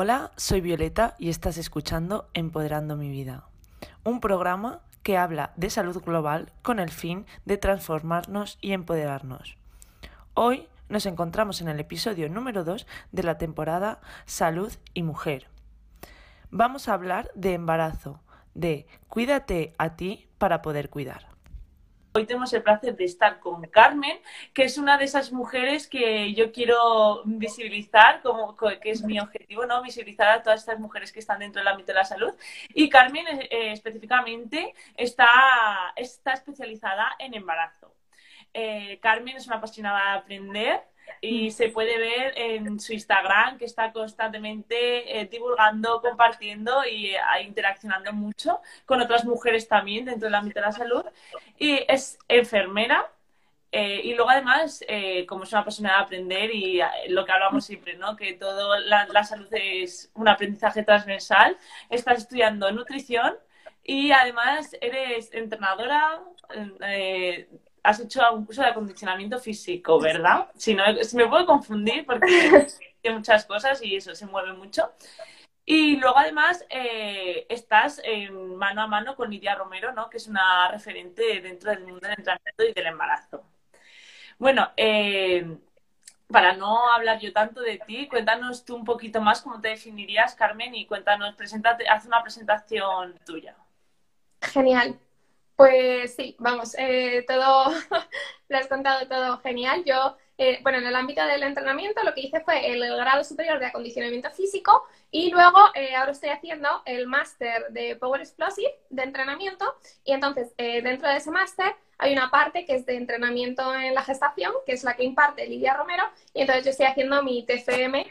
Hola, soy Violeta y estás escuchando Empoderando mi vida, un programa que habla de salud global con el fin de transformarnos y empoderarnos. Hoy nos encontramos en el episodio número 2 de la temporada Salud y Mujer. Vamos a hablar de embarazo, de cuídate a ti para poder cuidar. Hoy tenemos el placer de estar con Carmen, que es una de esas mujeres que yo quiero visibilizar, como que es mi objetivo, ¿no? Visibilizar a todas estas mujeres que están dentro del ámbito de la salud. Y Carmen eh, específicamente está, está especializada en embarazo. Eh, Carmen es una apasionada de aprender y se puede ver en su Instagram que está constantemente eh, divulgando, compartiendo y eh, interaccionando mucho con otras mujeres también dentro del ámbito de la salud. Y es enfermera. Eh, y luego además, como es una persona de aprender y lo que hablamos siempre, ¿no? que todo la, la salud es un aprendizaje transversal, estás estudiando nutrición y además eres entrenadora, has hecho algún curso de acondicionamiento físico, ¿verdad? Si no, me puedo confundir porque hay muchas cosas y eso se mueve mucho. Y luego además eh, estás en mano a mano con Lidia Romero, ¿no? que es una referente dentro del mundo del entrenamiento y del embarazo. Bueno, eh, para no hablar yo tanto de ti, cuéntanos tú un poquito más cómo te definirías, Carmen, y cuéntanos, preséntate, haz una presentación tuya. Genial. Pues sí, vamos, eh, todo, lo has contado todo genial. Yo, eh, bueno, en el ámbito del entrenamiento lo que hice fue el grado superior de acondicionamiento físico y luego eh, ahora estoy haciendo el máster de Power Explosive de entrenamiento y entonces dentro de ese máster hay una parte que es de entrenamiento en la gestación, que es la que imparte Lidia Romero y entonces yo estoy haciendo mi TFM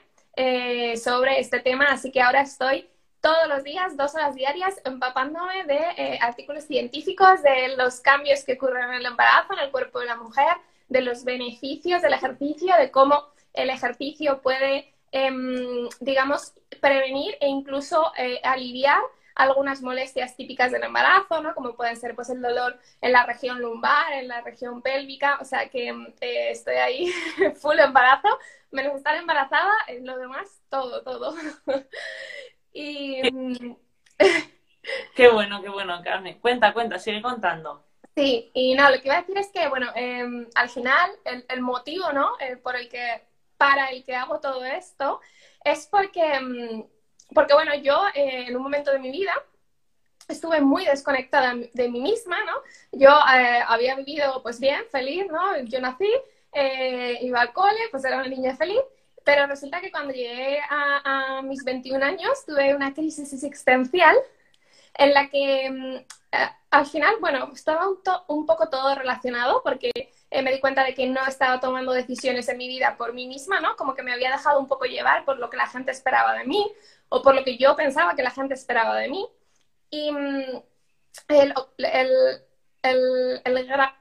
sobre este tema, así que ahora estoy todos los días, dos horas diarias, empapándome de eh, artículos científicos, de los cambios que ocurren en el embarazo, en el cuerpo de la mujer, de los beneficios del ejercicio, de cómo el ejercicio puede, em, digamos, prevenir e incluso eh, aliviar algunas molestias típicas del embarazo, ¿no? Como pueden ser pues el dolor en la región lumbar, en la región pélvica, o sea que eh, estoy ahí full embarazo, menos estar embarazada, lo demás, todo, todo. Y... Mm, qué bueno, qué bueno, Carmen. Cuenta, cuenta, sigue contando. Sí, y no, lo que iba a decir es que, bueno, em, al final el, motivo, ¿no? por el que, para el que hago todo esto, es porque, em, porque bueno, yo eh, en un momento de mi vida estuve muy desconectada de mí misma, ¿no? Yo eh, había vivido, pues bien, feliz, ¿no? Yo nací, eh, iba al cole, pues era una niña feliz, pero resulta que cuando llegué a, mis 21 años tuve una crisis existencial en la que mm, al final, bueno, estaba un, poco todo relacionado porque eh, me di cuenta de que no estaba tomando decisiones en mi vida por mí misma, ¿no? Como que me había dejado un poco llevar por lo que la gente esperaba de mí o por lo que yo pensaba que la gente esperaba de mí. Y mm, el, el,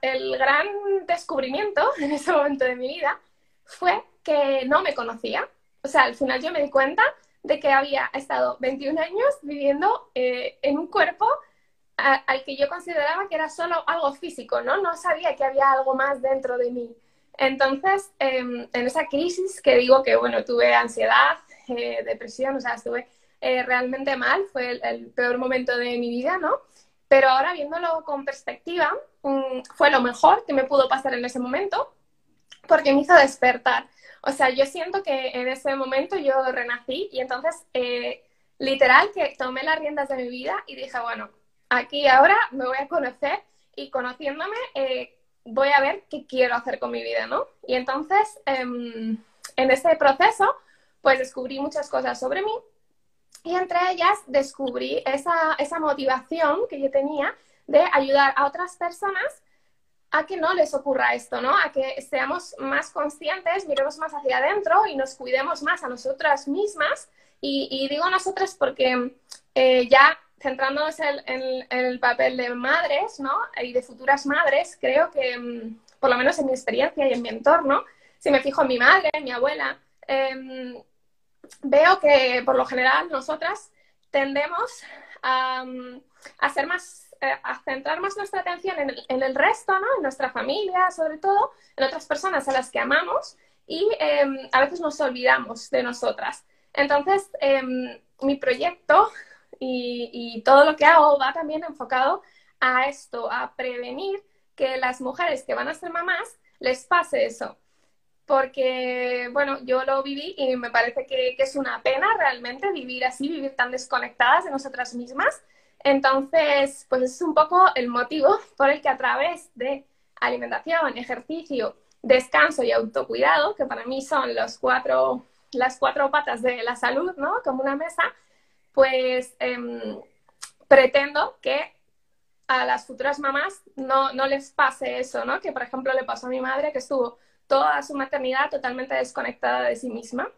el gran descubrimiento en ese momento de mi vida fue que no me conocía. O sea, al final yo me di cuenta de que había estado 21 años viviendo eh, en un cuerpo al que yo consideraba que era solo algo físico, ¿no? No sabía que había algo más dentro de mí. Entonces, em, en esa crisis que digo que, bueno, tuve ansiedad, eh, depresión, o sea, estuve eh, realmente mal, fue el, peor momento de mi vida, ¿no? Pero ahora viéndolo con perspectiva, mm, fue lo mejor que me pudo pasar en ese momento, porque me hizo despertar. O sea, yo siento que en ese momento yo renací y entonces, eh, literal, que tomé las riendas de mi vida y dije, bueno, aquí ahora me voy a conocer y conociéndome eh, voy a ver qué quiero hacer con mi vida, ¿no? Y entonces, em, en ese proceso, pues descubrí muchas cosas sobre mí y entre ellas descubrí esa, esa motivación que yo tenía de ayudar a otras personas a que no les ocurra esto, ¿no? A que seamos más conscientes, miremos más hacia adentro y nos cuidemos más a nosotras mismas. Y, digo nosotras porque eh, ya centrándonos en, el papel de madres, ¿no? Y de futuras madres, creo que, mm, por lo menos en mi experiencia y en mi entorno, si me fijo en mi madre, en mi abuela, em, veo que por lo general nosotras tendemos a, mm, a ser más eh, a centrar más nuestra atención en el, resto, ¿no? En nuestra familia, sobre todo, en otras personas a las que amamos y em, a veces nos olvidamos de nosotras. Entonces, em, mi proyecto y, todo lo que hago va también enfocado a esto, a prevenir que las mujeres que van a ser mamás les pase eso. Porque, bueno, yo lo viví y me parece que, es una pena realmente vivir así, vivir tan desconectadas de nosotras mismas. Entonces, pues es un poco el motivo por el que a través de alimentación, ejercicio, descanso y autocuidado, que para mí son los cuatro, las cuatro patas de la salud, ¿no? Como una mesa, pues eh, pretendo que a las futuras mamás no, no les pase eso, ¿no? Que, por ejemplo, le pasó a mi madre que estuvo toda su maternidad totalmente desconectada de sí misma.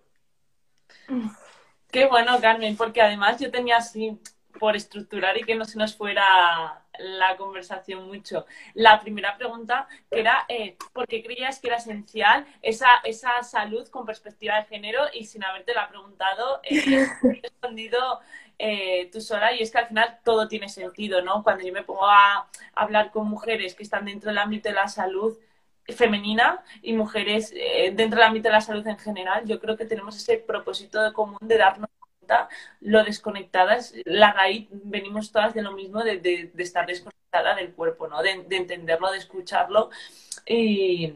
Qué bueno, Carmen, porque además yo tenía así por estructurar y que no se nos fuera la conversación mucho. La primera pregunta que era eh, ¿por qué creías que era esencial esa, esa salud con perspectiva de género? Y sin haberte la preguntado, eh, respondido eh, tú sola y es que al final todo tiene sentido, ¿no? Cuando yo me pongo a hablar con mujeres que están dentro del ámbito de la salud femenina y mujeres eh, dentro del ámbito de la salud en general, yo creo que tenemos ese propósito de común de darnos lo desconectadas, la raíz, venimos todas de lo mismo, de, estar desconectada del cuerpo, ¿no? De, de entenderlo, de escucharlo y,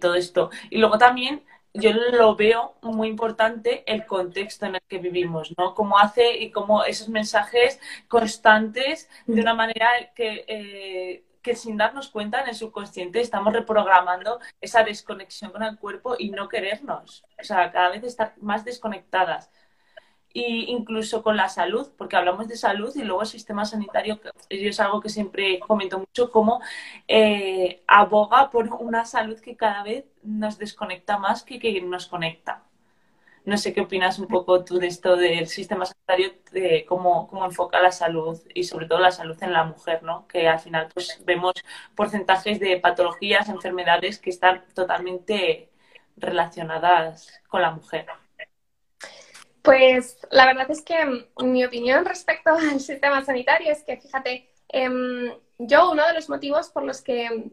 todo esto. Y luego también yo lo veo muy importante el contexto en el que vivimos, ¿no? Cómo hace y cómo esos mensajes constantes de una manera que, eh, que sin darnos cuenta en el subconsciente estamos reprogramando esa desconexión con el cuerpo y no querernos. O sea, cada vez estar más desconectadas y incluso con la salud, porque hablamos de salud y luego el sistema sanitario, que es algo que siempre comento mucho, cómo eh, aboga por una salud que cada vez nos desconecta más que que nos conecta. No sé qué opinas un poco tú de esto del sistema sanitario, de cómo, cómo enfoca la salud y sobre todo la salud en la mujer, ¿no? Que al final pues vemos porcentajes de patologías, enfermedades que están totalmente relacionadas con la mujer. Pues la verdad es que mi opinión respecto al sistema sanitario es que, fíjate, eh, yo uno de los motivos por los que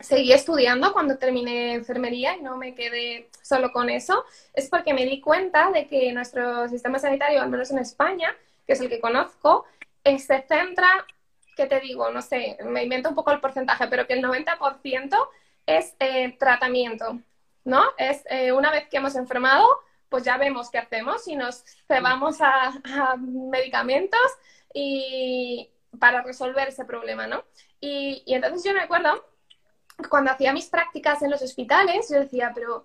seguí estudiando cuando terminé enfermería y no me quedé solo con eso, es porque me di cuenta de que nuestro sistema sanitario, al menos en España, que es el que conozco, se centra, ¿qué te digo? No sé, me invento un poco el porcentaje, pero que el 90% es eh, tratamiento, ¿no? Es eh, una vez que hemos enfermado, pues ya vemos qué hacemos y nos cebamos a, medicamentos y para resolver ese problema, ¿no? Y, entonces yo me acuerdo, cuando hacía mis prácticas en los hospitales, yo decía, pero,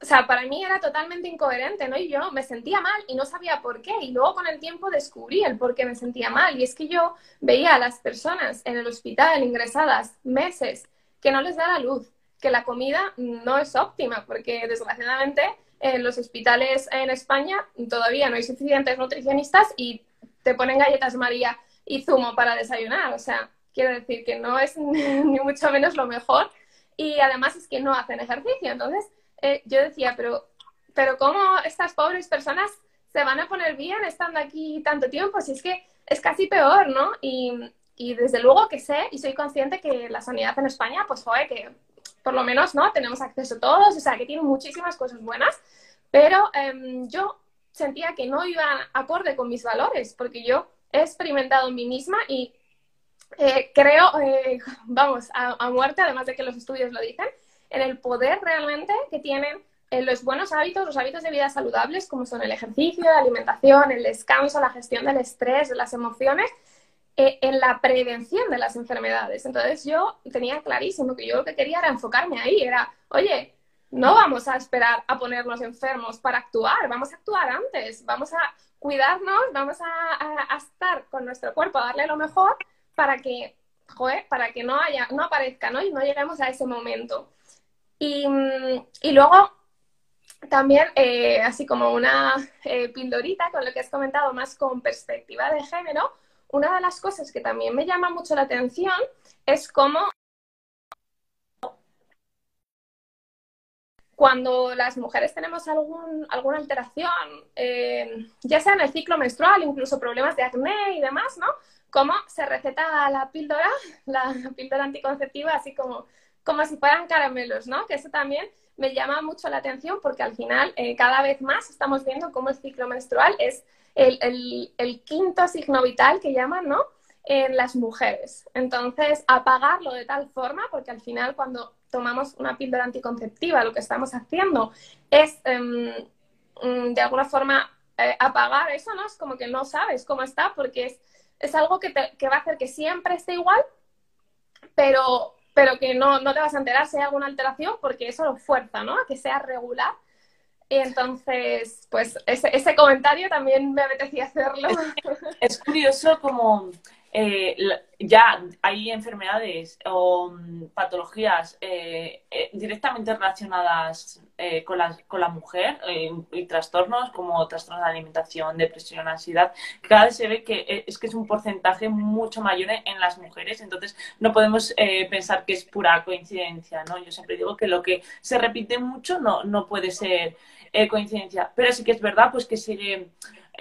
o sea, para mí era totalmente incoherente, ¿no? Y yo me sentía mal y no sabía por qué. Y luego con el tiempo descubrí el por qué me sentía mal. Y es que yo veía a las personas en el hospital ingresadas meses que no les da la luz, que la comida no es óptima, porque desgraciadamente en los hospitales en España todavía no hay suficientes nutricionistas y te ponen galletas María y zumo para desayunar. O sea, quiero decir que no es ni mucho menos lo mejor. Y además es que no hacen ejercicio. Entonces, eh, yo decía, pero, pero ¿cómo estas pobres personas se van a poner bien estando aquí tanto tiempo? Si es que es casi peor, ¿no? Y, y desde luego que sé y soy consciente que la sanidad en España, pues, joder, que por lo menos, ¿no? Tenemos acceso a todos, o sea, que tiene muchísimas cosas buenas, pero eh, yo sentía que no iba acorde con mis valores, porque yo he experimentado en mí misma y eh, creo, eh, vamos, a, muerte, además de que los estudios lo dicen, en el poder realmente que tienen en los buenos hábitos, los hábitos de vida saludables, como son el ejercicio, la alimentación, el descanso, la gestión del estrés, las emociones, eh, en la prevención de las enfermedades. Entonces yo tenía clarísimo que yo lo que quería era enfocarme ahí, era, oye, no vamos a esperar a ponernos enfermos para actuar, vamos a actuar antes, vamos a cuidarnos, vamos a, a, a estar con nuestro cuerpo, a darle lo mejor para que, joder, para que no haya, no aparezca, ¿no? Y no lleguemos a ese momento. Y, y luego también, eh, así como una eh, pildorita con lo que has comentado más con perspectiva de género, una de las cosas que también me llama mucho la atención es cómo cuando las mujeres tenemos algún, alguna alteración, eh, ya sea en el ciclo menstrual, incluso problemas de acné y demás, ¿no? cómo se receta la píldora, la píldora anticonceptiva, así como, como si fueran caramelos, ¿no? Que eso también me llama mucho la atención porque al final eh, cada vez más estamos viendo cómo el ciclo menstrual es el, quinto signo vital que llaman, ¿no? En las mujeres. Entonces, apagarlo de tal forma, porque al final cuando tomamos una píldora anticonceptiva, lo que estamos haciendo es, em, mm, de alguna forma, eh, apagar eso, ¿no? Es como que no sabes cómo está, porque es, es algo que, que va a hacer que siempre esté igual, pero, pero que no, no te vas a enterar si hay alguna alteración, porque eso lo fuerza, ¿no? A que sea regular y entonces, pues ese, ese comentario también me apetecía hacerlo. Es, curioso como eh, ya hay enfermedades o mm, patologías eh, eh, directamente relacionadas con, la, con la mujer y trastornos como trastornos de alimentación, depresión, ansiedad. Cada vez se ve que es que es un porcentaje mucho mayor en las mujeres, entonces no podemos pensar que es pura coincidencia, ¿no? Yo siempre digo que lo que se repite mucho no, no puede ser eh, coincidencia. Pero sí que es verdad pues que sigue,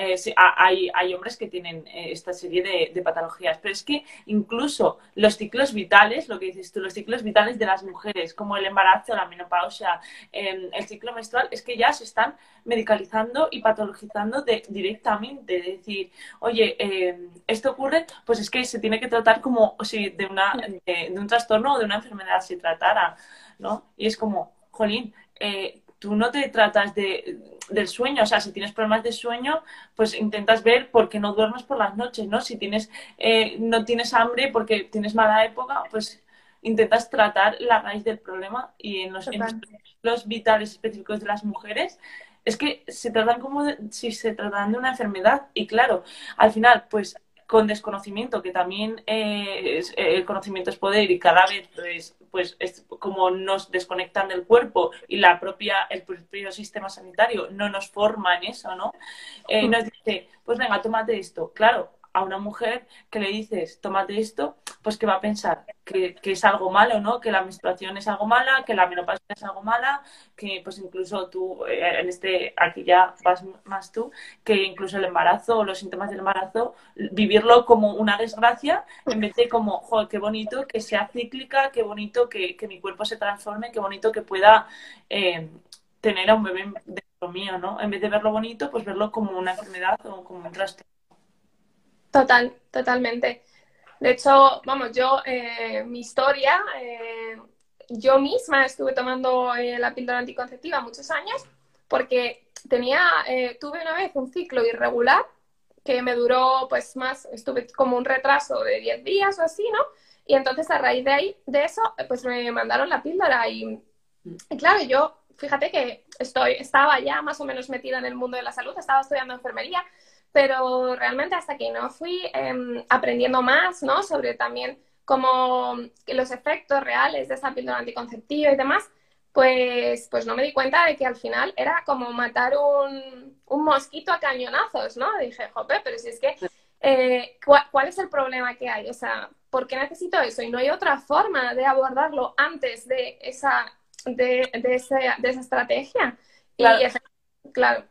eh, hay, hay, hombres que tienen eh, esta serie de, patologías, pero es que incluso los ciclos vitales, lo que dices tú, los ciclos vitales de las mujeres, como el embarazo, la menopausia, em, el ciclo menstrual, es que ya se están medicalizando y patologizando directamente. Es decir, oye, em, esto ocurre, pues es que se tiene que tratar como si de, una, de, un trastorno o de una enfermedad se tratara, ¿no? Y es como, jolín, tú no te tratas de, del sueño, o sea, si tienes problemas de sueño, pues intentas ver por qué no duermes por las noches, ¿no? Si tienes, eh, no tienes hambre porque tienes mala época, pues intentas tratar la raíz del problema y en los, los vitales específicos de las mujeres es que se tratan como si se tratan de una enfermedad y claro, al final, pues con desconocimiento, que también eh, el conocimiento es poder y cada vez pues, pues es como nos desconectan del cuerpo y la propia, el propio sistema sanitario no nos forma en eso, ¿no? Eh, nos dice, pues venga, tómate esto. Claro, a una mujer que le dices, tómate esto, pues que va a pensar que, es algo malo, ¿no? Que la menstruación es algo mala, que la menopausia es algo mala, que pues incluso tú, eh, en este, aquí ya vas más tú, que incluso el embarazo o los síntomas del embarazo, vivirlo como una desgracia, en vez de como, joder, qué bonito que sea cíclica, qué bonito que, mi cuerpo se transforme, qué bonito que pueda eh, tener a un bebé dentro mío, ¿no? En vez de verlo bonito, pues verlo como una enfermedad o como un trastorno. Total, totalmente. De hecho, vamos, yo, eh, mi historia, eh, yo misma estuve tomando eh, la píldora anticonceptiva muchos años porque tenía, tuve una vez un ciclo irregular que me duró pues más, estuve como un retraso de 10 días o así, ¿no? Y entonces a raíz de ahí, de eso, pues me mandaron la píldora y, y claro, yo, fíjate que estoy, estaba ya más o menos metida en el mundo de la salud, estaba estudiando enfermería, pero realmente hasta que no fui em, aprendiendo más, ¿no? Sobre también como los efectos reales de esa píldora anticonceptiva y demás, pues, pues no me di cuenta de que al final era como matar un, un mosquito a cañonazos, ¿no? Dije, jope, pero si es que, eh, ¿cuál, es el problema que hay? O sea, ¿por qué necesito eso? Y no hay otra forma de abordarlo antes de esa, de, de, de esa estrategia. Claro. Y, claro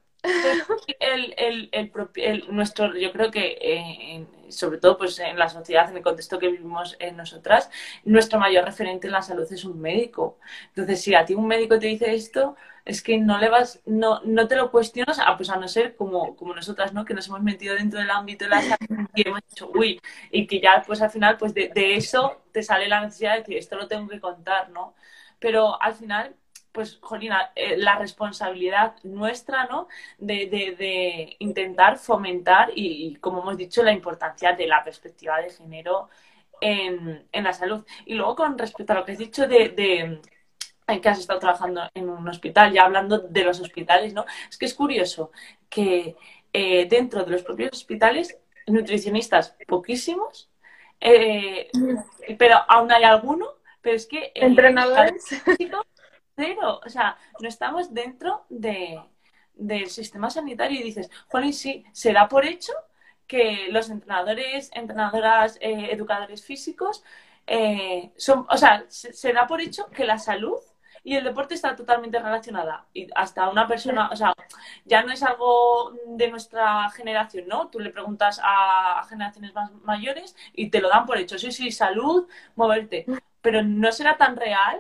el, el, el, nuestro, yo creo que eh, sobre todo pues en la sociedad, en el contexto que vivimos en nosotras, nuestro mayor referente en la salud es un médico. Entonces, si a ti un médico te dice esto, es que no le vas, no, no te lo cuestionas, a, pues a no ser como, como nosotras, ¿no? Que nos hemos metido dentro del ámbito de la salud y hemos dicho, uy, y que ya pues al final pues de, de eso te sale la necesidad de que esto lo tengo que contar, ¿no? Pero al final pues, Jolina, eh, la responsabilidad nuestra, ¿no? De, intentar fomentar y, como hemos dicho, la importancia de la perspectiva de género en, la salud. Y luego, con respecto a lo que has dicho de, que has estado trabajando en un hospital, ya hablando de los hospitales, ¿no? Es que es curioso que eh, dentro de los propios hospitales, nutricionistas poquísimos, eh, pero aún hay alguno, pero es que... Entrenadores cero. O sea, no estamos dentro de, del sistema sanitario y dices, Jolín, sí, se da por hecho que los entrenadores, entrenadoras, eh, educadores físicos, eh, son, o sea, se, da por hecho que la salud y el deporte está totalmente relacionada. Y hasta una persona, o sea, ya no es algo de nuestra generación, ¿no? Tú le preguntas a, generaciones más mayores y te lo dan por hecho. Sí, sí, salud, moverte. Pero no será tan real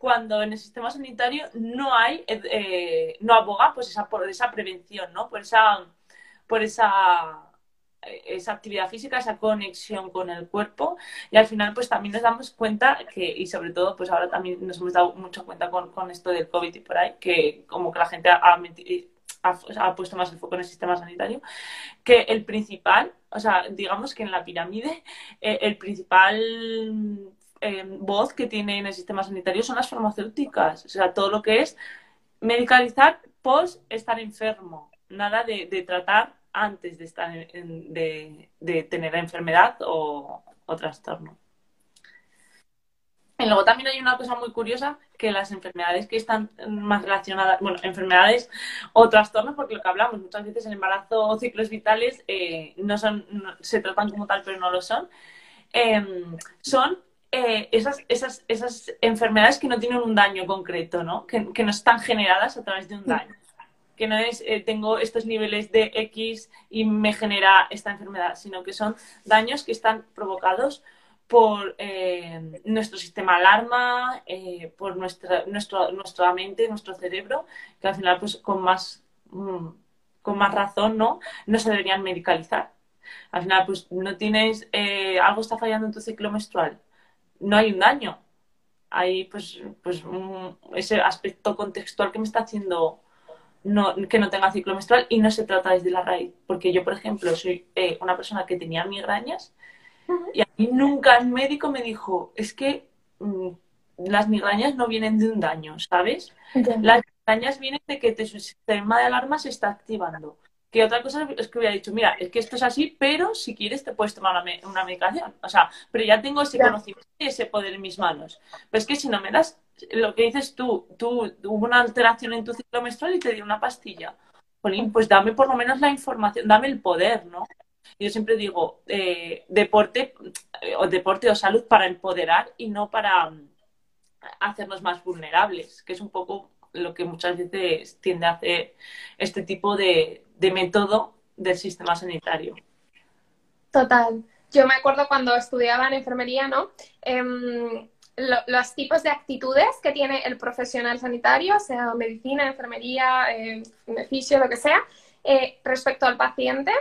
cuando en el sistema sanitario no hay, eh, eh, no aboga pues esa, por esa prevención, ¿no? Por esa, por esa esa actividad física, esa conexión con el cuerpo y al final pues también nos damos cuenta que, y sobre todo pues ahora también nos hemos dado mucho cuenta con, con esto del COVID y por ahí, que como que la gente ha, ha, puesto más el foco en el sistema sanitario, que el principal, o sea, digamos que en la pirámide, eh, el principal eh, voz que tiene en el sistema sanitario son las farmacéuticas, o sea, todo lo que es medicalizar post estar enfermo, nada de, tratar antes de, estar de, tener enfermedad o, trastorno. Y luego también hay una cosa muy curiosa, que las enfermedades que están más relacionadas, bueno, enfermedades o trastornos, porque lo que hablamos muchas veces el embarazo o ciclos vitales eh, no son, se tratan como tal, pero no lo son, em, son eh, esas, esas, esas enfermedades que no tienen un daño concreto, ¿no? Que, que no están generadas a través de un daño que no es eh, tengo estos niveles de X y me genera esta enfermedad, sino que son daños que están provocados por eh, nuestro sistema alarma, por nuestra, nuestro, nuestra mente, nuestro cerebro, que al final, pues con más, mm, con más razón, ¿no? No se deberían medicalizar. Al final, pues no tienes, algo está fallando en tu ciclo menstrual, no hay un daño. Hay, pues, pues ese aspecto contextual que me está haciendo no, que no tenga ciclo menstrual y no se trata desde la raíz. Porque yo, por ejemplo, soy eh, una persona que tenía migrañas y a mí nunca el médico me dijo, es que mm, las migrañas no vienen de un daño, ¿sabes? Las migrañas vienen de que tu sistema de alarma se está activando. Que otra cosa es que hubiera dicho, mira, es que esto es así, pero si quieres te puedes tomar una, medicación. O sea, pero ya tengo ese conocimiento y ese poder en mis manos. Pero es que si no me das lo que dices tú, tú hubo una alteración en tu ciclo menstrual y te dio una pastilla. pues dame por lo menos la información, dame el poder, ¿no? Yo siempre digo, eh, deporte, eh, o deporte o salud para empoderar y no para mm, hacernos más vulnerables, que es un poco lo que muchas veces tiende a hacer este tipo de, método del sistema sanitario. Total. Yo me acuerdo cuando estudiaba en enfermería, ¿no? Em, los tipos de actitudes que tiene el profesional sanitario, sea medicina, enfermería, eh, fisio, lo que sea, eh, respecto al paciente.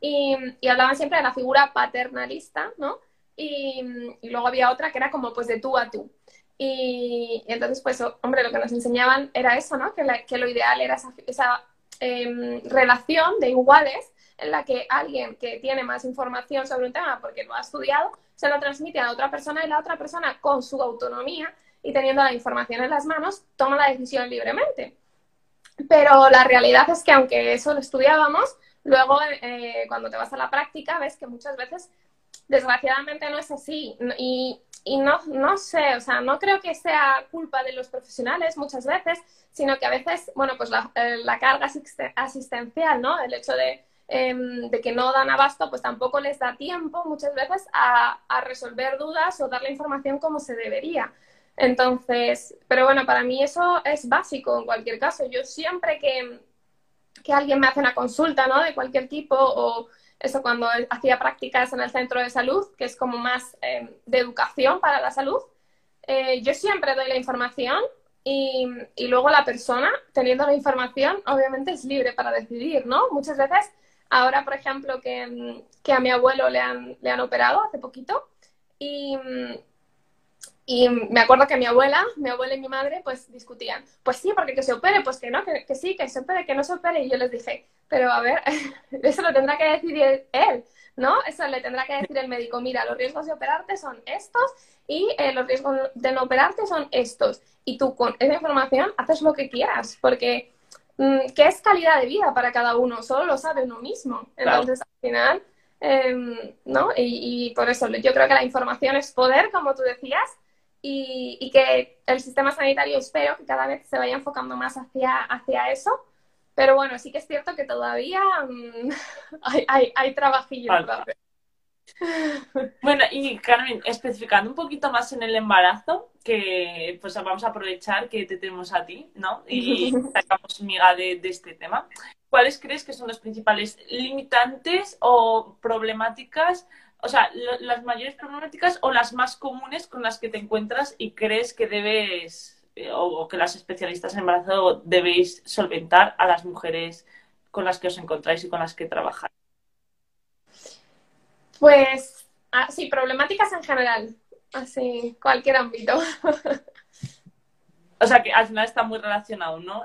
Y, hablaban siempre de la figura paternalista, ¿no? Y, luego había otra que era como pues de tú a tú. Y, entonces, pues, hombre, lo que nos enseñaban era eso, ¿no? Que, que lo ideal era esa, esa em, relación de iguales en la que alguien que tiene más información sobre un tema porque lo ha estudiado, se lo transmite a otra persona y la otra persona con su autonomía y teniendo la información en las manos, toma la decisión libremente. Pero la realidad es que aunque eso lo estudiábamos, luego eh, cuando te vas a la práctica ves que muchas veces, desgraciadamente, no es así. Y, y no, no sé, o sea, no creo que sea culpa de los profesionales muchas veces, sino que a veces, bueno, pues la, eh, carga asistencial, ¿no? El hecho de Em, de que no dan abasto, pues tampoco les da tiempo muchas veces a, resolver dudas o dar la información como se debería. Entonces, pero bueno, para mí eso es básico en cualquier caso. Yo siempre que, que alguien me hace una consulta, ¿no? De cualquier tipo o eso cuando hacía prácticas en el centro de salud, que es como más em, de educación para la salud, eh, yo siempre doy la información y, y, luego la persona, teniendo la información, obviamente es libre para decidir, ¿no? Muchas veces Ahora, por ejemplo, que, que a mi abuelo le han, le han operado hace poquito y, y me acuerdo que mi abuela, mi abuela y mi madre, pues discutían, pues sí, porque que se opere, pues que no, que, que, sí, que se opere, que no se opere. Y yo les dije, pero a ver, eso lo tendrá que decidir él, ¿no? Eso le tendrá que decir el médico, mira, los riesgos de operarte son estos y eh, los riesgos de no operarte son estos. Y tú con esa información haces lo que quieras, porque Mm, qué es calidad de vida para cada uno, solo lo sabe uno mismo. Entonces, al final, em, ¿no? Y, por eso yo creo que la información es poder, como tú decías, y, que el sistema sanitario espero que cada vez se vaya enfocando más hacia, hacia eso. Pero bueno, sí que es cierto que todavía mm, hay, hay, hay, trabajillo. Bueno, y Carmen, especificando un poquito más en el embarazo, que pues vamos a aprovechar que te tenemos a ti, ¿no? Y sacamos miga de, de este tema. ¿Cuáles crees que son los principales limitantes o problemáticas o sea, las mayores problemáticas o las más comunes con las que te encuentras y crees que debes eh, o, que las especialistas en embarazo debéis solventar a las mujeres con las que os encontráis y con las que trabajáis? Pues ah, sí, problemáticas en general, así, cualquier ámbito. O sea que al final está muy relacionado, ¿no?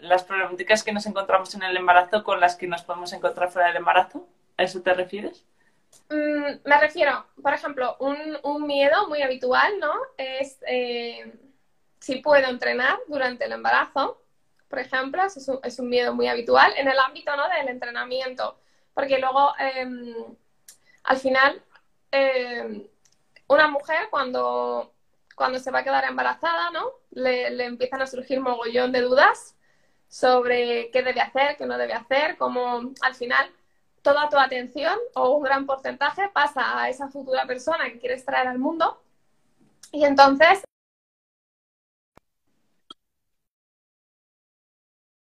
las problemáticas que nos encontramos en el embarazo con las que nos podemos encontrar fuera del embarazo. ¿A eso te refieres? Mm, me refiero, por ejemplo, un, miedo muy habitual, ¿no? Es eh, si puedo entrenar durante el embarazo, por ejemplo, es un, miedo muy habitual en el ámbito ¿no? del entrenamiento, porque luego em, al final em, una mujer cuando, cuando se va a quedar embarazada, ¿no? Le, le, empiezan a surgir mogollón de dudas sobre qué debe hacer, qué no debe hacer, cómo al final toda tu atención o un gran porcentaje pasa a esa futura persona que quieres traer al mundo. Y entonces,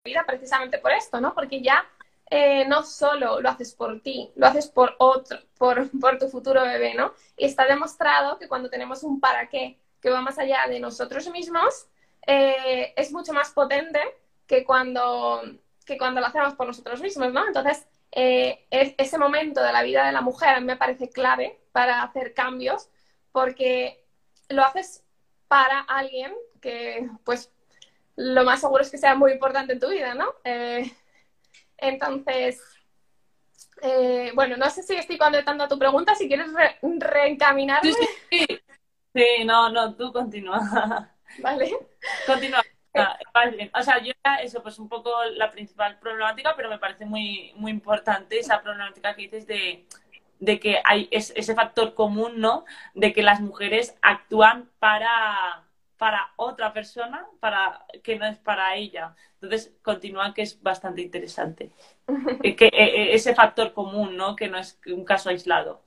vida precisamente por esto, ¿no? Porque ya eh, no solo lo haces por ti, lo haces por otro, por, por, tu futuro bebé, ¿no? Y está demostrado que cuando tenemos un para qué que va más allá de nosotros mismos, eh, es mucho más potente que cuando, que cuando lo hacemos por nosotros mismos, ¿no? Entonces, eh, ese momento de la vida de la mujer me parece clave para hacer cambios porque lo haces para alguien que, pues, lo más seguro es que sea muy importante en tu vida, ¿no? Eh, entonces, eh, bueno, no sé si estoy contestando a tu pregunta, si quieres reencaminarme. Sí, sí, no, no, tú continúa. Vale. Continúa. O sea, yo eso, pues un poco la principal problemática, pero me parece muy, muy importante esa problemática que dices de, de que hay ese factor común, ¿no? De que las mujeres actúan para, para otra persona, para que no es para ella. Entonces, continúa que es bastante interesante. que, e, e, ese factor común, ¿no? Que no es un caso aislado.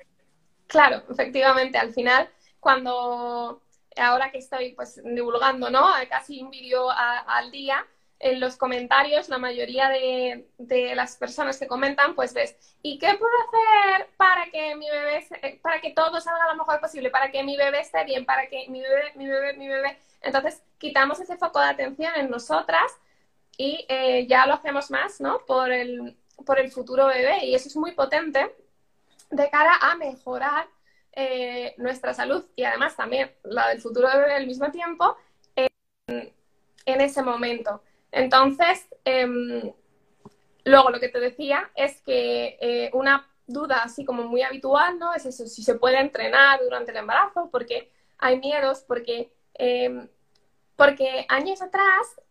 Claro, efectivamente, al final, cuando ahora que estoy pues divulgando, ¿no? Casi un vídeo al día, en los comentarios, la mayoría de, las personas que comentan, pues ves, ¿y qué puedo hacer para que mi bebé, para que todo salga lo mejor posible, para que mi bebé esté bien, para que mi bebé, mi bebé, mi bebé? Entonces, quitamos ese foco de atención en nosotras y eh, ya lo hacemos más, ¿no? Por el, por el futuro bebé y eso es muy potente de cara a mejorar eh, nuestra salud y además también la del futuro bebé al mismo tiempo en, ese momento. Entonces, em, luego lo que te decía es que eh, una duda así como muy habitual, ¿no? Es eso, si se puede entrenar durante el embarazo, porque hay miedos, porque, em, porque años atrás,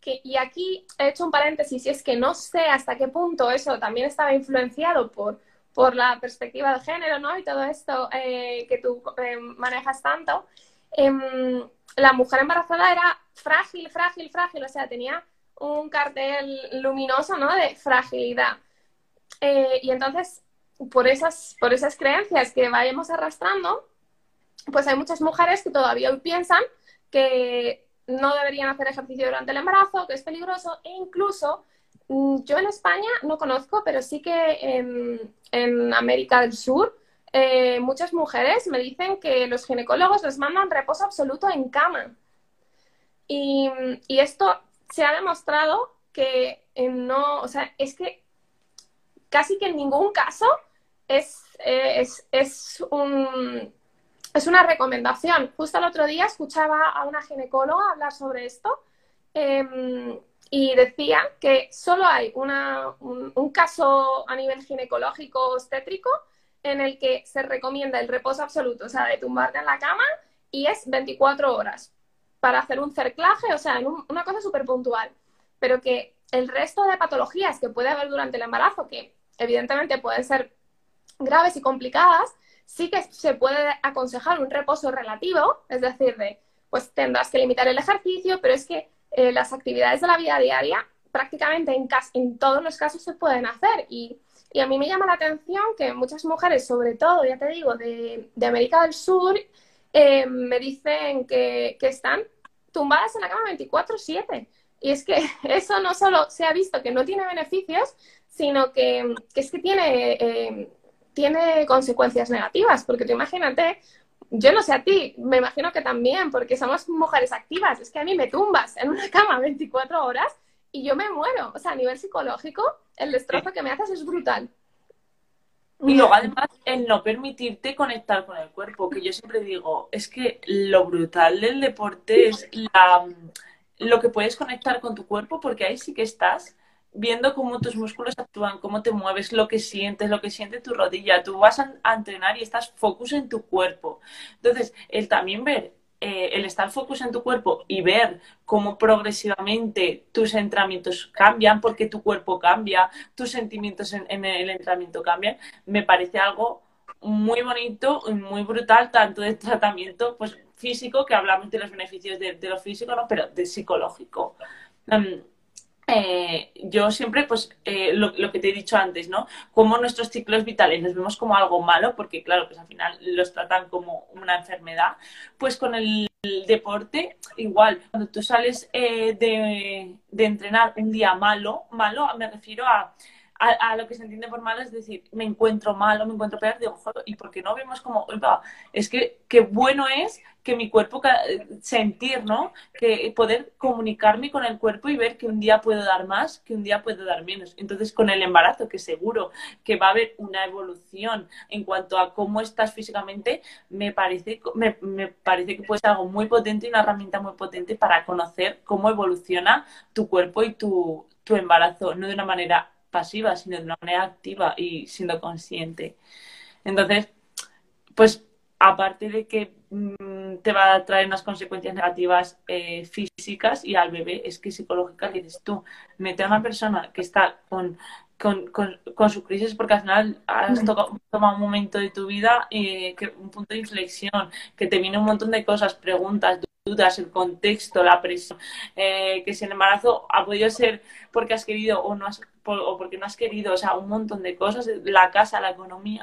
que, y aquí he hecho un paréntesis, y es que no sé hasta qué punto eso también estaba influenciado por por la perspectiva de género, ¿no? Y todo esto eh, que tú eh, manejas tanto, em, la mujer embarazada era frágil, frágil, frágil, o sea, tenía un cartel luminoso, ¿no? De fragilidad. Eh, y entonces, por esas, por esas creencias que vayamos arrastrando, pues hay muchas mujeres que todavía hoy piensan que no deberían hacer ejercicio durante el embarazo, que es peligroso, e incluso yo en España no conozco, pero sí que en, América del Sur eh, muchas mujeres me dicen que los ginecólogos les mandan reposo absoluto en cama. Y, esto se ha demostrado que no, o sea, es que casi que en ningún caso es, es, un, es una recomendación. Justo el otro día escuchaba a una ginecóloga hablar sobre esto. Em, y decía que solo hay un, caso a nivel ginecológico obstétrico en el que se recomienda el reposo absoluto, o sea, de tumbarte en la cama y es 24 horas para hacer un cerclaje, o sea, una cosa súper puntual. Pero que el resto de patologías que puede haber durante el embarazo, que evidentemente pueden ser graves y complicadas, sí que se puede aconsejar un reposo relativo, es decir, de, pues tendrás que limitar el ejercicio, pero es que eh, las actividades de la vida diaria prácticamente en, en, todos los casos se pueden hacer y, Y a mí me llama la atención que muchas mujeres, sobre todo, ya te digo, de, de América del Sur, eh, me dicen que, que, están tumbadas en la cama 24/7. Y es que eso no solo se ha visto que no tiene beneficios, sino que, que es que tiene, eh, tiene consecuencias negativas, porque tú imagínate, yo no sé a ti, me imagino que también, porque somos mujeres activas, es que a mí me tumbas en una cama 24 horas y yo me muero, o sea, a nivel psicológico, el destrozo que me haces es brutal. Y luego además el no permitirte conectar con el cuerpo, que yo siempre digo, es que lo brutal del deporte es la, lo que puedes conectar con tu cuerpo, porque ahí sí que estás viendo cómo tus músculos actúan, cómo te mueves, lo que sientes, lo que siente tu rodilla. Tú vas a, entrenar y estás focus en tu cuerpo. Entonces, el también ver, eh, el estar focus en tu cuerpo y ver cómo progresivamente tus entrenamientos cambian, porque tu cuerpo cambia, tus sentimientos en, el entrenamiento cambian, me parece algo muy bonito y muy brutal, tanto de tratamiento pues, físico, que hablamos de los beneficios de, lo físico, ¿no? pero de psicológico. Eh, yo siempre, pues, eh, lo, que te he dicho antes, ¿no? Como nuestros ciclos vitales los vemos como algo malo, porque claro, pues al final los tratan como una enfermedad, pues con el deporte, igual, cuando tú sales eh, de, de entrenar un día malo, malo me refiero a a, lo que se entiende por malo es decir, me encuentro malo, me encuentro peor, digo, joder, ¿y por qué no vemos como, es que qué bueno es que mi cuerpo sentir, ¿no? Que poder comunicarme con el cuerpo y ver que un día puedo dar más, que un día puedo dar menos. Entonces, con el embarazo, que seguro que va a haber una evolución en cuanto a cómo estás físicamente, me parece, me, me parece que puede ser algo muy potente y una herramienta muy potente para conocer cómo evoluciona tu cuerpo y tu, tu embarazo, no de una manera pasiva, sino de una manera activa y siendo consciente. Entonces, pues aparte de que mm, te va a traer unas consecuencias negativas eh, físicas y al bebé, es que psicológicas, dices tú, mete a una persona que está con, con, con, su crisis porque al final has tocado, tomado un momento de tu vida, eh, que, un punto de inflexión, que te viene un montón de cosas, preguntas, dudas, el contexto, la presión, eh, que si el embarazo ha podido ser porque has querido o no has o porque no has querido, o sea, un montón de cosas, la casa, la economía,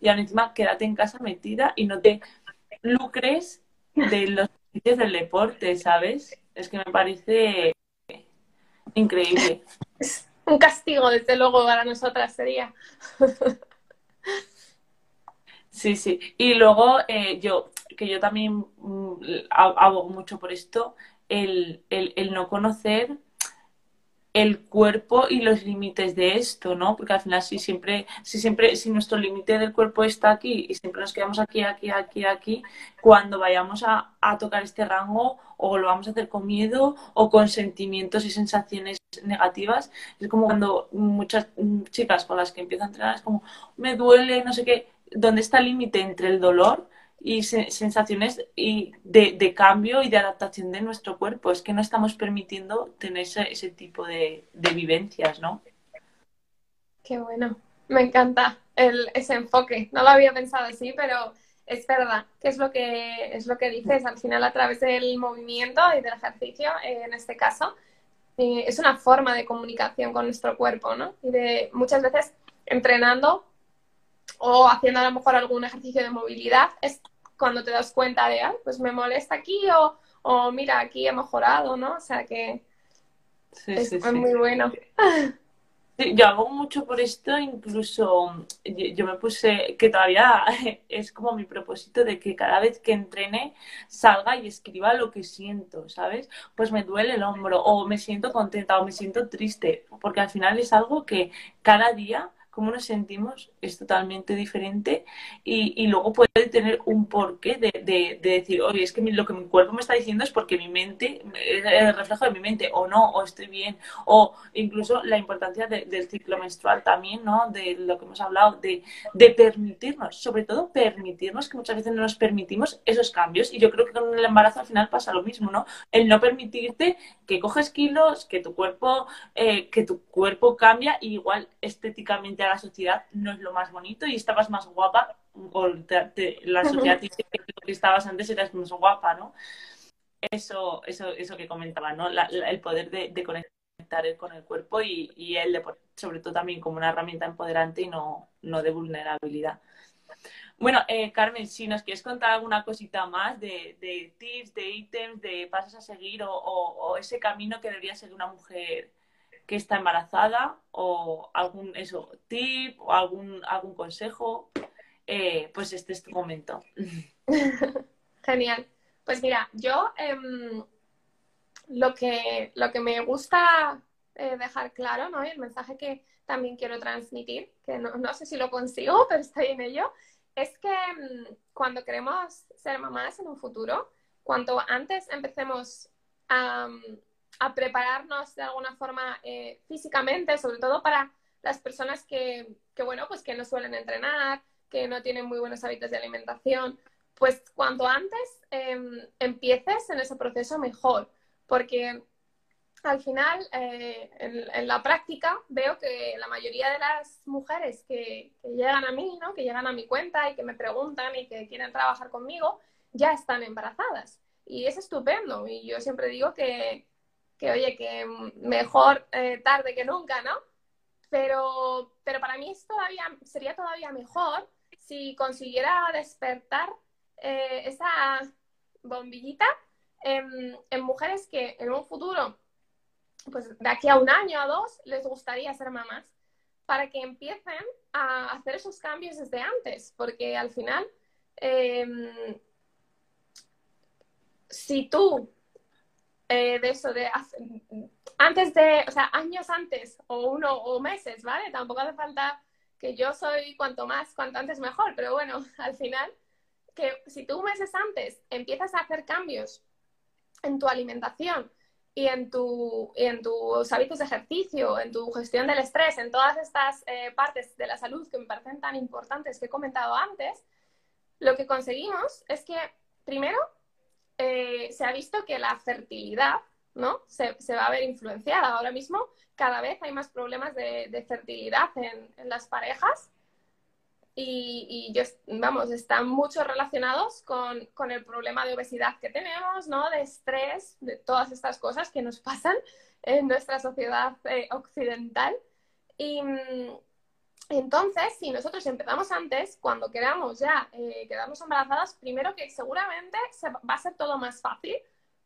y ahora encima quédate en casa metida y no te lucres de los sitios del deporte, ¿sabes? Es que me parece increíble. Un castigo, desde luego, para nosotras sería. Sí, sí. Y luego eh, yo, que yo también mm, abogo mucho por esto, el, el, no conocer el cuerpo y los límites de esto, ¿no? Porque al final si siempre, si siempre, si nuestro límite del cuerpo está aquí y siempre nos quedamos aquí, aquí, aquí, aquí, cuando vayamos a, tocar este rango o lo vamos a hacer con miedo o con sentimientos y sensaciones negativas, es como cuando muchas chicas con las que empiezo a entrenar es como, me duele, no sé qué, ¿dónde está el límite entre el dolor y sensaciones y de, cambio y de adaptación de nuestro cuerpo. Es que no estamos permitiendo tener ese, tipo de, vivencias, ¿no? Qué bueno. Me encanta el, ese enfoque. No lo había pensado así, pero es verdad, que es lo que es lo que dices. Al final, a través del movimiento y del ejercicio, eh, en este caso, eh, es una forma de comunicación con nuestro cuerpo, ¿no? Y de muchas veces entrenando o haciendo a lo mejor algún ejercicio de movilidad, es cuando te das cuenta de, ay, pues me molesta aquí o, o mira, aquí he mejorado, ¿no? O sea que es, muy bueno. yo hago mucho por esto, incluso yo, me puse que todavía es como mi propósito de que cada vez que entrene salga y escriba lo que siento, ¿sabes? Pues me duele el hombro o me siento contenta o me siento triste, porque al final es algo que cada día cómo nos sentimos es totalmente diferente y, y luego puede tener un porqué de, de, decir, oye, es que lo que mi cuerpo me está diciendo es porque mi mente es el reflejo de mi mente, o no, o estoy bien, o incluso la importancia del ciclo menstrual también, ¿no? De lo que hemos hablado, de, de permitirnos, sobre todo permitirnos, que muchas veces no nos permitimos esos cambios y yo creo que con el embarazo al final pasa lo mismo, ¿no? El no permitirte que coges kilos, que tu cuerpo, eh, que tu cuerpo cambia y igual estéticamente la sociedad no es lo más bonito y estabas más guapa, o la sociedad dice que lo que estabas antes eras más guapa, ¿no? Eso, eso, eso que comentaba, ¿no? el poder de, conectar con el cuerpo y, y él, sobre todo también como una herramienta empoderante y no, no de vulnerabilidad. Bueno, eh, Carmen, si nos quieres contar alguna cosita más de, tips, de ítems, de pasos a seguir o, ese camino que debería seguir una mujer que está embarazada o algún eso, tip o algún, algún consejo, eh, pues este es tu momento. Genial. Pues mira, yo em, lo, que, lo que me gusta eh, dejar claro, ¿no? Y el mensaje que también quiero transmitir, que no, no sé si lo consigo, pero estoy en ello, es que mm, cuando queremos ser mamás en un futuro, cuanto antes empecemos a, mm, prepararnos de alguna forma eh, físicamente, sobre todo para las personas que, bueno, pues que no suelen entrenar, que no tienen muy buenos hábitos de alimentación, pues cuanto antes em, empieces en ese proceso mejor, porque al final, eh, en, la práctica, veo que la mayoría de las mujeres que, llegan a mí, ¿no? que llegan a mi cuenta y que me preguntan y que quieren trabajar conmigo, ya están embarazadas. Y es estupendo. Y yo siempre digo que, oye, que mejor eh, tarde que nunca, ¿no? Pero, pero para mí es todavía, sería todavía mejor si consiguiera despertar eh, esa bombillita en, mujeres que en un futuro pues de aquí a un año o dos les gustaría ser mamás para que empiecen a hacer esos cambios desde antes, porque al final, em, si tú eh, de eso, de antes de, o sea, años antes o uno o meses, ¿vale? Tampoco hace falta que yo soy cuanto más, cuanto antes mejor, pero bueno, al final, que si tú meses antes empiezas a hacer cambios en tu alimentación, y en, tu, en tus hábitos de ejercicio, en tu gestión del estrés, en todas estas eh, partes de la salud que me parecen tan importantes que he comentado antes, lo que conseguimos es que, primero, eh, se ha visto que la fertilidad ¿no? Se, va a ver influenciada. Ahora mismo cada vez hay más problemas de, fertilidad en, en, las parejas y, y vamos, están mucho relacionados con, con, el problema de obesidad que tenemos, ¿no? De estrés, de todas estas cosas que nos pasan en nuestra sociedad eh, occidental. Mm, entonces, si nosotros empezamos antes, cuando queramos ya eh, embarazadas, primero que seguramente se, va a ser todo más fácil,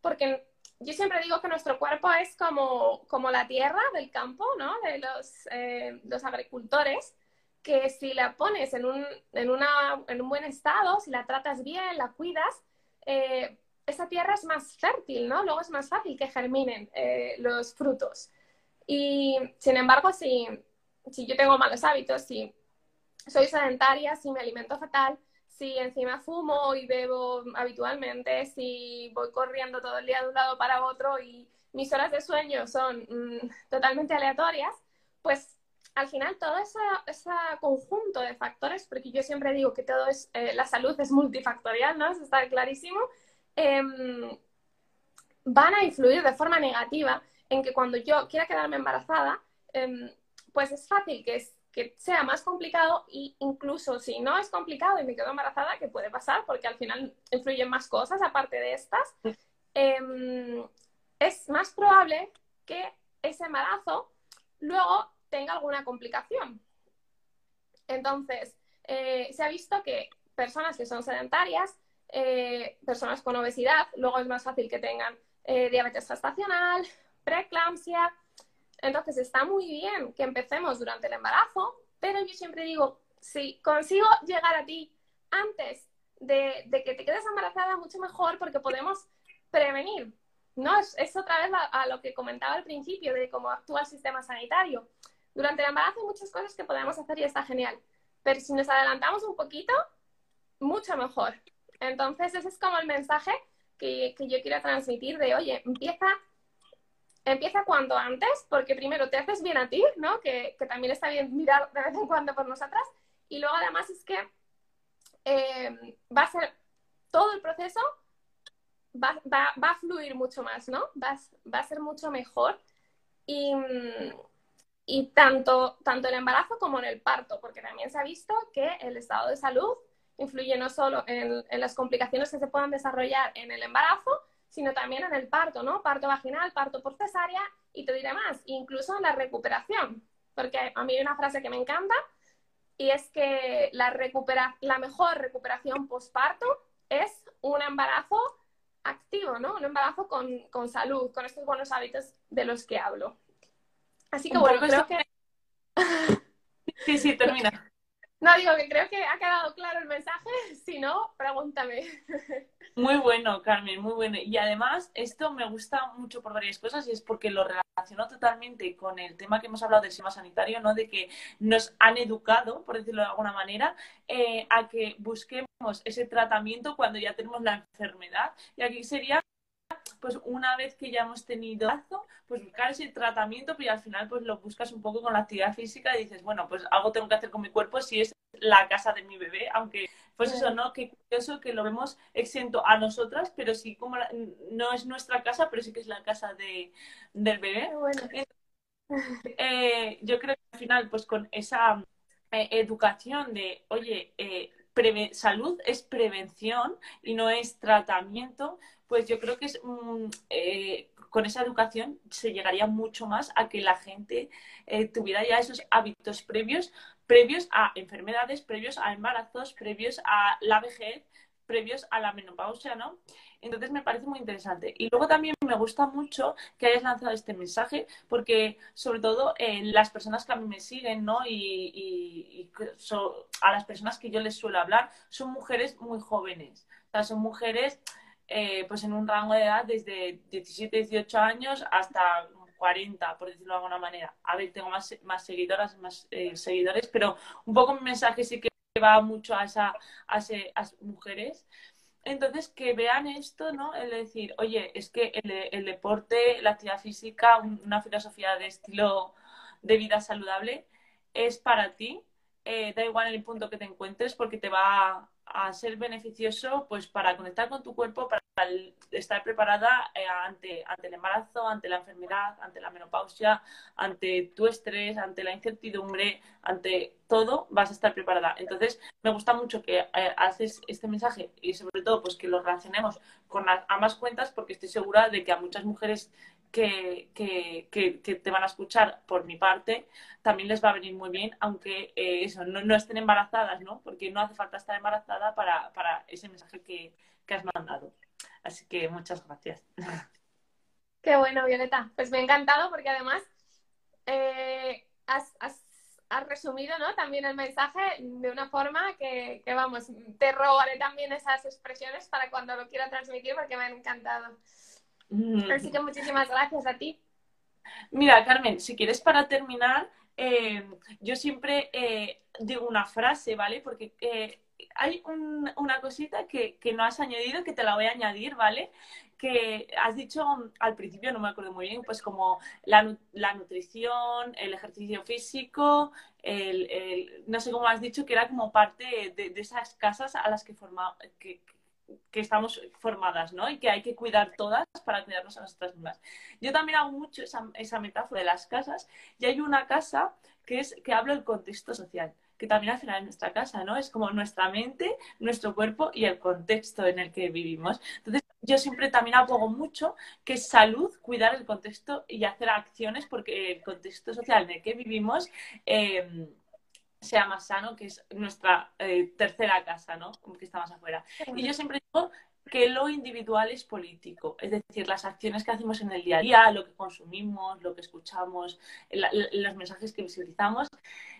porque yo siempre digo que nuestro cuerpo es como, como la tierra del campo, ¿no? De los, eh, los agricultores que si la pones en un, en, una, en un buen estado, si la tratas bien, la cuidas, eh, esa tierra es más fértil, ¿no? Luego es más fácil que germinen eh, los frutos. Y sin embargo, si, si yo tengo malos hábitos, si soy sedentaria, si me alimento fatal, si encima fumo y bebo habitualmente, si voy corriendo todo el día de un lado para otro y mis horas de sueño son mm, totalmente aleatorias, pues al final todo ese, conjunto de factores, porque yo siempre digo que todo es, eh, la salud es multifactorial, ¿no? Eso está clarísimo, em, van a influir de forma negativa en que cuando yo quiera quedarme embarazada, em, pues es fácil que, que sea más complicado e incluso si no es complicado y me quedo embarazada, que puede pasar porque al final influyen más cosas aparte de estas, em, es más probable que ese embarazo luego tenga alguna complicación. Entonces, eh, se ha visto que personas que son sedentarias, eh, personas con obesidad, luego es más fácil que tengan eh, diabetes gestacional, preeclampsia. Entonces, está muy bien que empecemos durante el embarazo, pero yo siempre digo, si consigo llegar a ti antes de, que te quedes embarazada, mucho mejor porque podemos prevenir. ¿no? Es, otra vez a, lo que comentaba al principio de cómo actúa el sistema sanitario. Durante el embarazo hay muchas cosas que podemos hacer y está genial, pero si nos adelantamos un poquito, mucho mejor. Entonces, ese es como el mensaje que, yo quiero transmitir de, oye, empieza, empieza cuanto antes, porque primero te haces bien a ti, ¿no? Que, también está bien mirar de vez en cuando por nosotras, y luego además es que eh, va a ser todo el proceso va, a fluir mucho más, ¿no? Va, va a ser mucho mejor. Y, y tanto, tanto el embarazo como en el parto, porque también se ha visto que el estado de salud influye no solo en, las complicaciones que se puedan desarrollar en el embarazo, sino también en el parto, ¿no? Parto vaginal, parto por cesárea y te diré más, incluso en la recuperación, porque a mí hay una frase que me encanta y es que la, recupera la mejor recuperación postparto es un embarazo activo, ¿no? Un embarazo con, con, salud, con estos buenos hábitos de los que hablo. Así que bueno, creo que... Sí, sí, termina. No, digo que creo que ha quedado claro el mensaje. Si no, pregúntame. Muy bueno, Carmen, muy bueno. Y además, esto me gusta mucho por varias cosas y es porque lo relaciono totalmente con el tema que hemos hablado del sistema sanitario, ¿no? De que nos han educado, por decirlo de alguna manera, eh, a que busquemos ese tratamiento cuando ya tenemos la enfermedad. Y aquí sería pues una vez que ya hemos tenido pues buscar ese tratamiento, pero al final pues lo buscas un poco con la actividad física y dices, bueno, pues algo tengo que hacer con mi cuerpo si es la casa de mi bebé, aunque pues eso, ¿no? Qué curioso que lo vemos exento a nosotras, pero sí como no es nuestra casa, pero sí que es la casa de, del bebé. Bueno. Eh, yo creo que al final, pues con esa eh, educación de, oye, eh, salud es prevención y no es tratamiento, pues yo creo que es, eh, con esa educación se llegaría mucho más a que la gente eh, tuviera ya esos hábitos previos, previos a enfermedades, previos a embarazos, previos a la vejez, previos a la menopausia, ¿no? Entonces me parece muy interesante. Y luego también me gusta mucho que hayas lanzado este mensaje, porque sobre todo eh, las personas que a mí me siguen, ¿no? Y, a las personas que yo les suelo hablar, son mujeres muy jóvenes. O sea, son mujeres eh, pues en un rango de edad desde 17, 18 años hasta 40, por decirlo de alguna manera. A ver, tengo más, más seguidoras, más eh, seguidores, pero un poco mi mensaje sí que va mucho a, esa, a, esas mujeres. Entonces, que vean esto, ¿no? El decir, oye, es que el, deporte, la actividad física, una filosofía de estilo de vida saludable es para ti. Eh, da igual el punto que te encuentres porque te va a ser beneficioso pues para conectar con tu cuerpo, para estar preparada eh, ante, ante el embarazo, ante la enfermedad, ante la menopausia, ante tu estrés, ante la incertidumbre, ante todo, vas a estar preparada. Entonces, me gusta mucho que eh, haces este mensaje y sobre todo pues que lo relacionemos con ambas cuentas porque estoy segura de que a muchas mujeres que, que, te van a escuchar por mi parte, también les va a venir muy bien, aunque eh, eso, no, estén embarazadas, ¿no? Porque no hace falta estar embarazada para, para ese mensaje que, has mandado. Así que muchas gracias. Qué bueno, Violeta. Pues me ha encantado porque además eh, has, has, resumido ¿no? también el mensaje de una forma que, que, vamos, te robaré también esas expresiones para cuando lo quiera transmitir porque me han encantado. Así que muchísimas gracias a ti. Mira, Carmen, si quieres para terminar, eh, yo siempre eh, digo una frase, ¿vale? Porque eh, hay una cosita que, no has añadido, que te la voy a añadir, ¿vale? Que has dicho al principio, no me acuerdo muy bien, pues como la, nutrición, el ejercicio físico, el, no sé cómo has dicho, que era como parte de, esas casas a las que, forma, que, que estamos formadas, ¿no? Y que hay que cuidar todas para cuidarnos a nosotras mismas. Yo también hago mucho esa, esa metáfora de las casas y hay una casa que es que hablo del contexto social que también al final es nuestra casa, ¿no? Es como nuestra mente, nuestro cuerpo y el contexto en el que vivimos. Entonces, yo siempre también abogo mucho que es salud, cuidar el contexto y hacer acciones porque el contexto social en el que vivimos eh, sea más sano, que es nuestra eh, tercera casa, ¿no? Que está más afuera. Y yo siempre digo que lo individual es político, es decir, las acciones que hacemos en el día a día, lo que consumimos, lo que escuchamos, los mensajes que visibilizamos,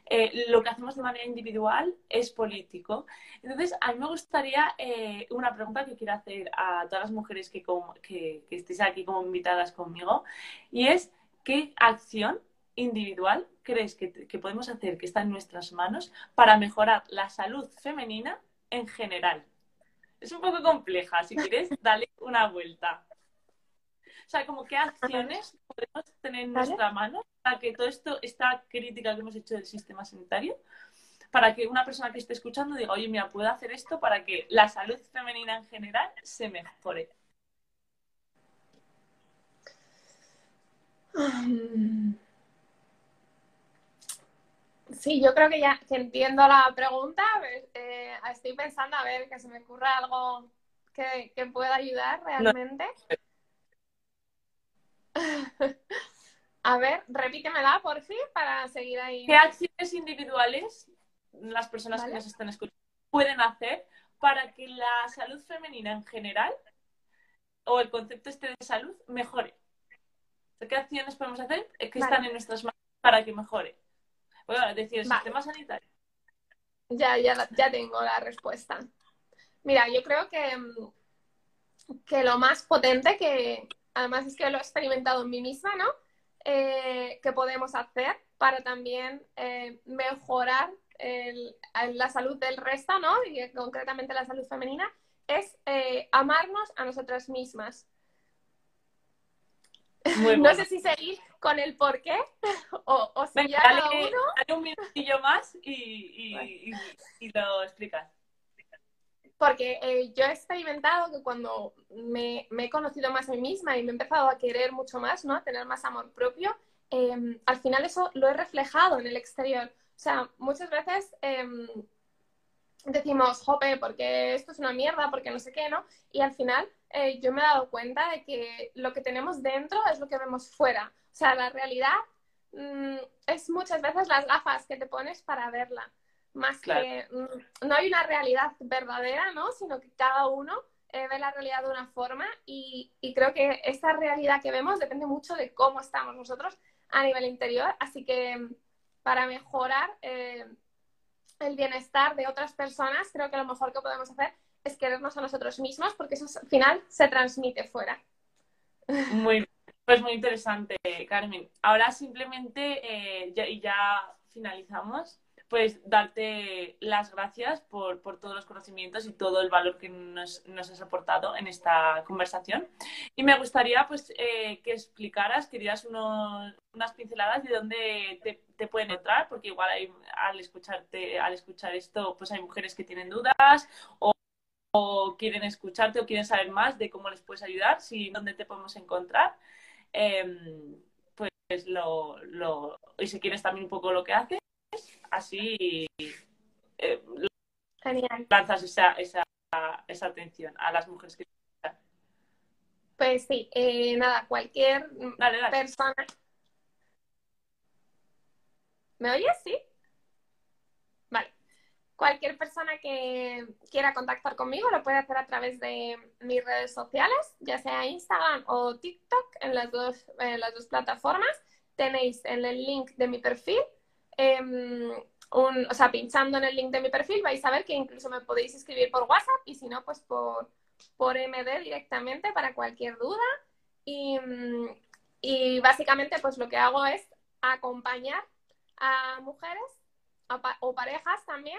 eh, lo que hacemos de manera individual es político. Entonces, a mí me gustaría eh, una pregunta que quiero hacer a todas las mujeres que, que, que estéis aquí como invitadas conmigo, y es, ¿qué acción individual crees que, podemos hacer que está en nuestras manos para mejorar la salud femenina en general? Es un poco compleja, si quieres, dale una vuelta. O sea, como qué acciones podemos tener en nuestra mano para que todo esto, esta crítica que hemos hecho del sistema sanitario, para que una persona que esté escuchando diga, oye, mira, puedo hacer esto para que la salud femenina en general se mejore. Sí, yo creo que ya entiendo la pregunta. Eh, estoy pensando a ver que se me ocurra algo que, pueda ayudar realmente. A ver, repítemela por fin para seguir ahí. ¿Qué acciones individuales las personas Vale. que nos están escuchando pueden hacer para que la salud femenina en general o el concepto este de salud mejore? ¿Qué acciones podemos hacer que Vale. están en nuestras manos para que mejore? Bueno, es decir, el Vale. sistema sanitario. Ya, ya, ya tengo la respuesta. Mira, yo creo que, mm, que lo más potente, que además es que lo he experimentado en mí misma, ¿no? Eh, que podemos hacer para también eh, mejorar el- la salud del resto, ¿no? Y eh, concretamente la salud femenina, es eh, amarnos a nosotras mismas. Muy No bueno. sé si seguir con el por qué o, o si Venga, ya dale, uno dale un minutillo más y, y- y- y lo explicas. Porque eh, yo he experimentado que cuando me, me he conocido más a mí misma y me he empezado a querer mucho más, ¿no? A tener más amor propio, eh, al final eso lo he reflejado en el exterior. O sea, muchas veces eh, decimos, jope, porque esto es una mierda, porque no sé qué, ¿no? Y al final eh, yo me he dado cuenta de que lo que tenemos dentro es lo que vemos fuera. O sea, la realidad mm, es muchas veces las gafas que te pones para verla más Claro. que mm, no hay una realidad verdadera, ¿no? Sino que cada uno eh, ve la realidad de una forma y, y creo que esta realidad que vemos depende mucho de cómo estamos nosotros a nivel interior, así que mm, para mejorar eh, el bienestar de otras personas, creo que lo mejor que podemos hacer es querernos a nosotros mismos porque eso al final se transmite fuera. Muy, pues muy interesante, Carmen. Ahora simplemente, eh, ya, y ya finalizamos, pues darte las gracias por, por todos los conocimientos y todo el valor que nos, nos has aportado en esta conversación. Y me gustaría pues eh, que explicaras, que dieras unos- unas pinceladas de dónde te, te pueden entrar, porque igual hay- al escucharte, al escuchar esto, pues hay mujeres que tienen dudas o, o quieren escucharte o quieren saber más de cómo les puedes ayudar, si dónde te podemos encontrar. Em, pues lo, lo, y si quieres también un poco lo que haces, así eh, lanzas esa, esa, esa atención a las mujeres que... Pues sí, eh, nada, cualquier Dale, dale. persona. ¿Me oyes? Sí. Vale. Cualquier persona que quiera contactar conmigo lo puede hacer a través de mis redes sociales, ya sea Instagram o TikTok, en las dos, en las dos plataformas. Tenéis en el link de mi perfil, em, o sea, pinchando en el link de mi perfil vais a ver que incluso me podéis escribir por WhatsApp y si no, pues por, por MD directamente para cualquier duda. Y, mm, y básicamente pues lo que hago es acompañar a mujeres o parejas también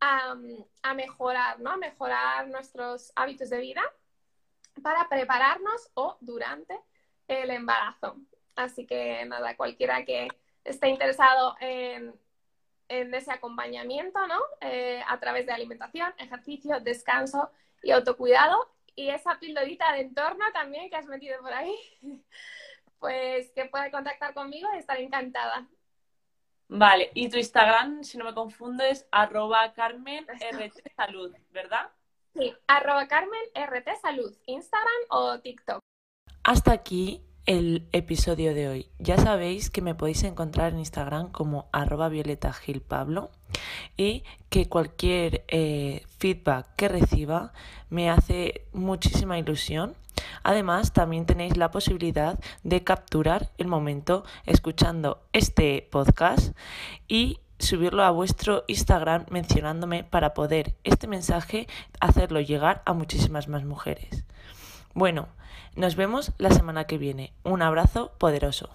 a, a mejorar, ¿no? A mejorar nuestros hábitos de vida para prepararnos o durante el embarazo. Así que nada, cualquiera que esté interesado en, en ese acompañamiento, ¿no? Eh, a través de alimentación, ejercicio, descanso y autocuidado. Y esa pildorita de entorno también que has metido por ahí, pues que puede contactar conmigo y estaré encantada. Vale, y tu Instagram, si no me confundo, es arroba Carmen RT Salud, ¿verdad? Sí, arroba Carmen RT Salud, Instagram o TikTok. Hasta aquí el episodio de hoy. Ya sabéis que me podéis encontrar en Instagram como arroba violeta Gil Pablo y que cualquier eh, feedback que reciba me hace muchísima ilusión. Además, también tenéis la posibilidad de capturar el momento escuchando este podcast y subirlo a vuestro Instagram mencionándome para poder este mensaje hacerlo llegar a muchísimas más mujeres. Bueno, nos vemos la semana que viene. Un abrazo poderoso.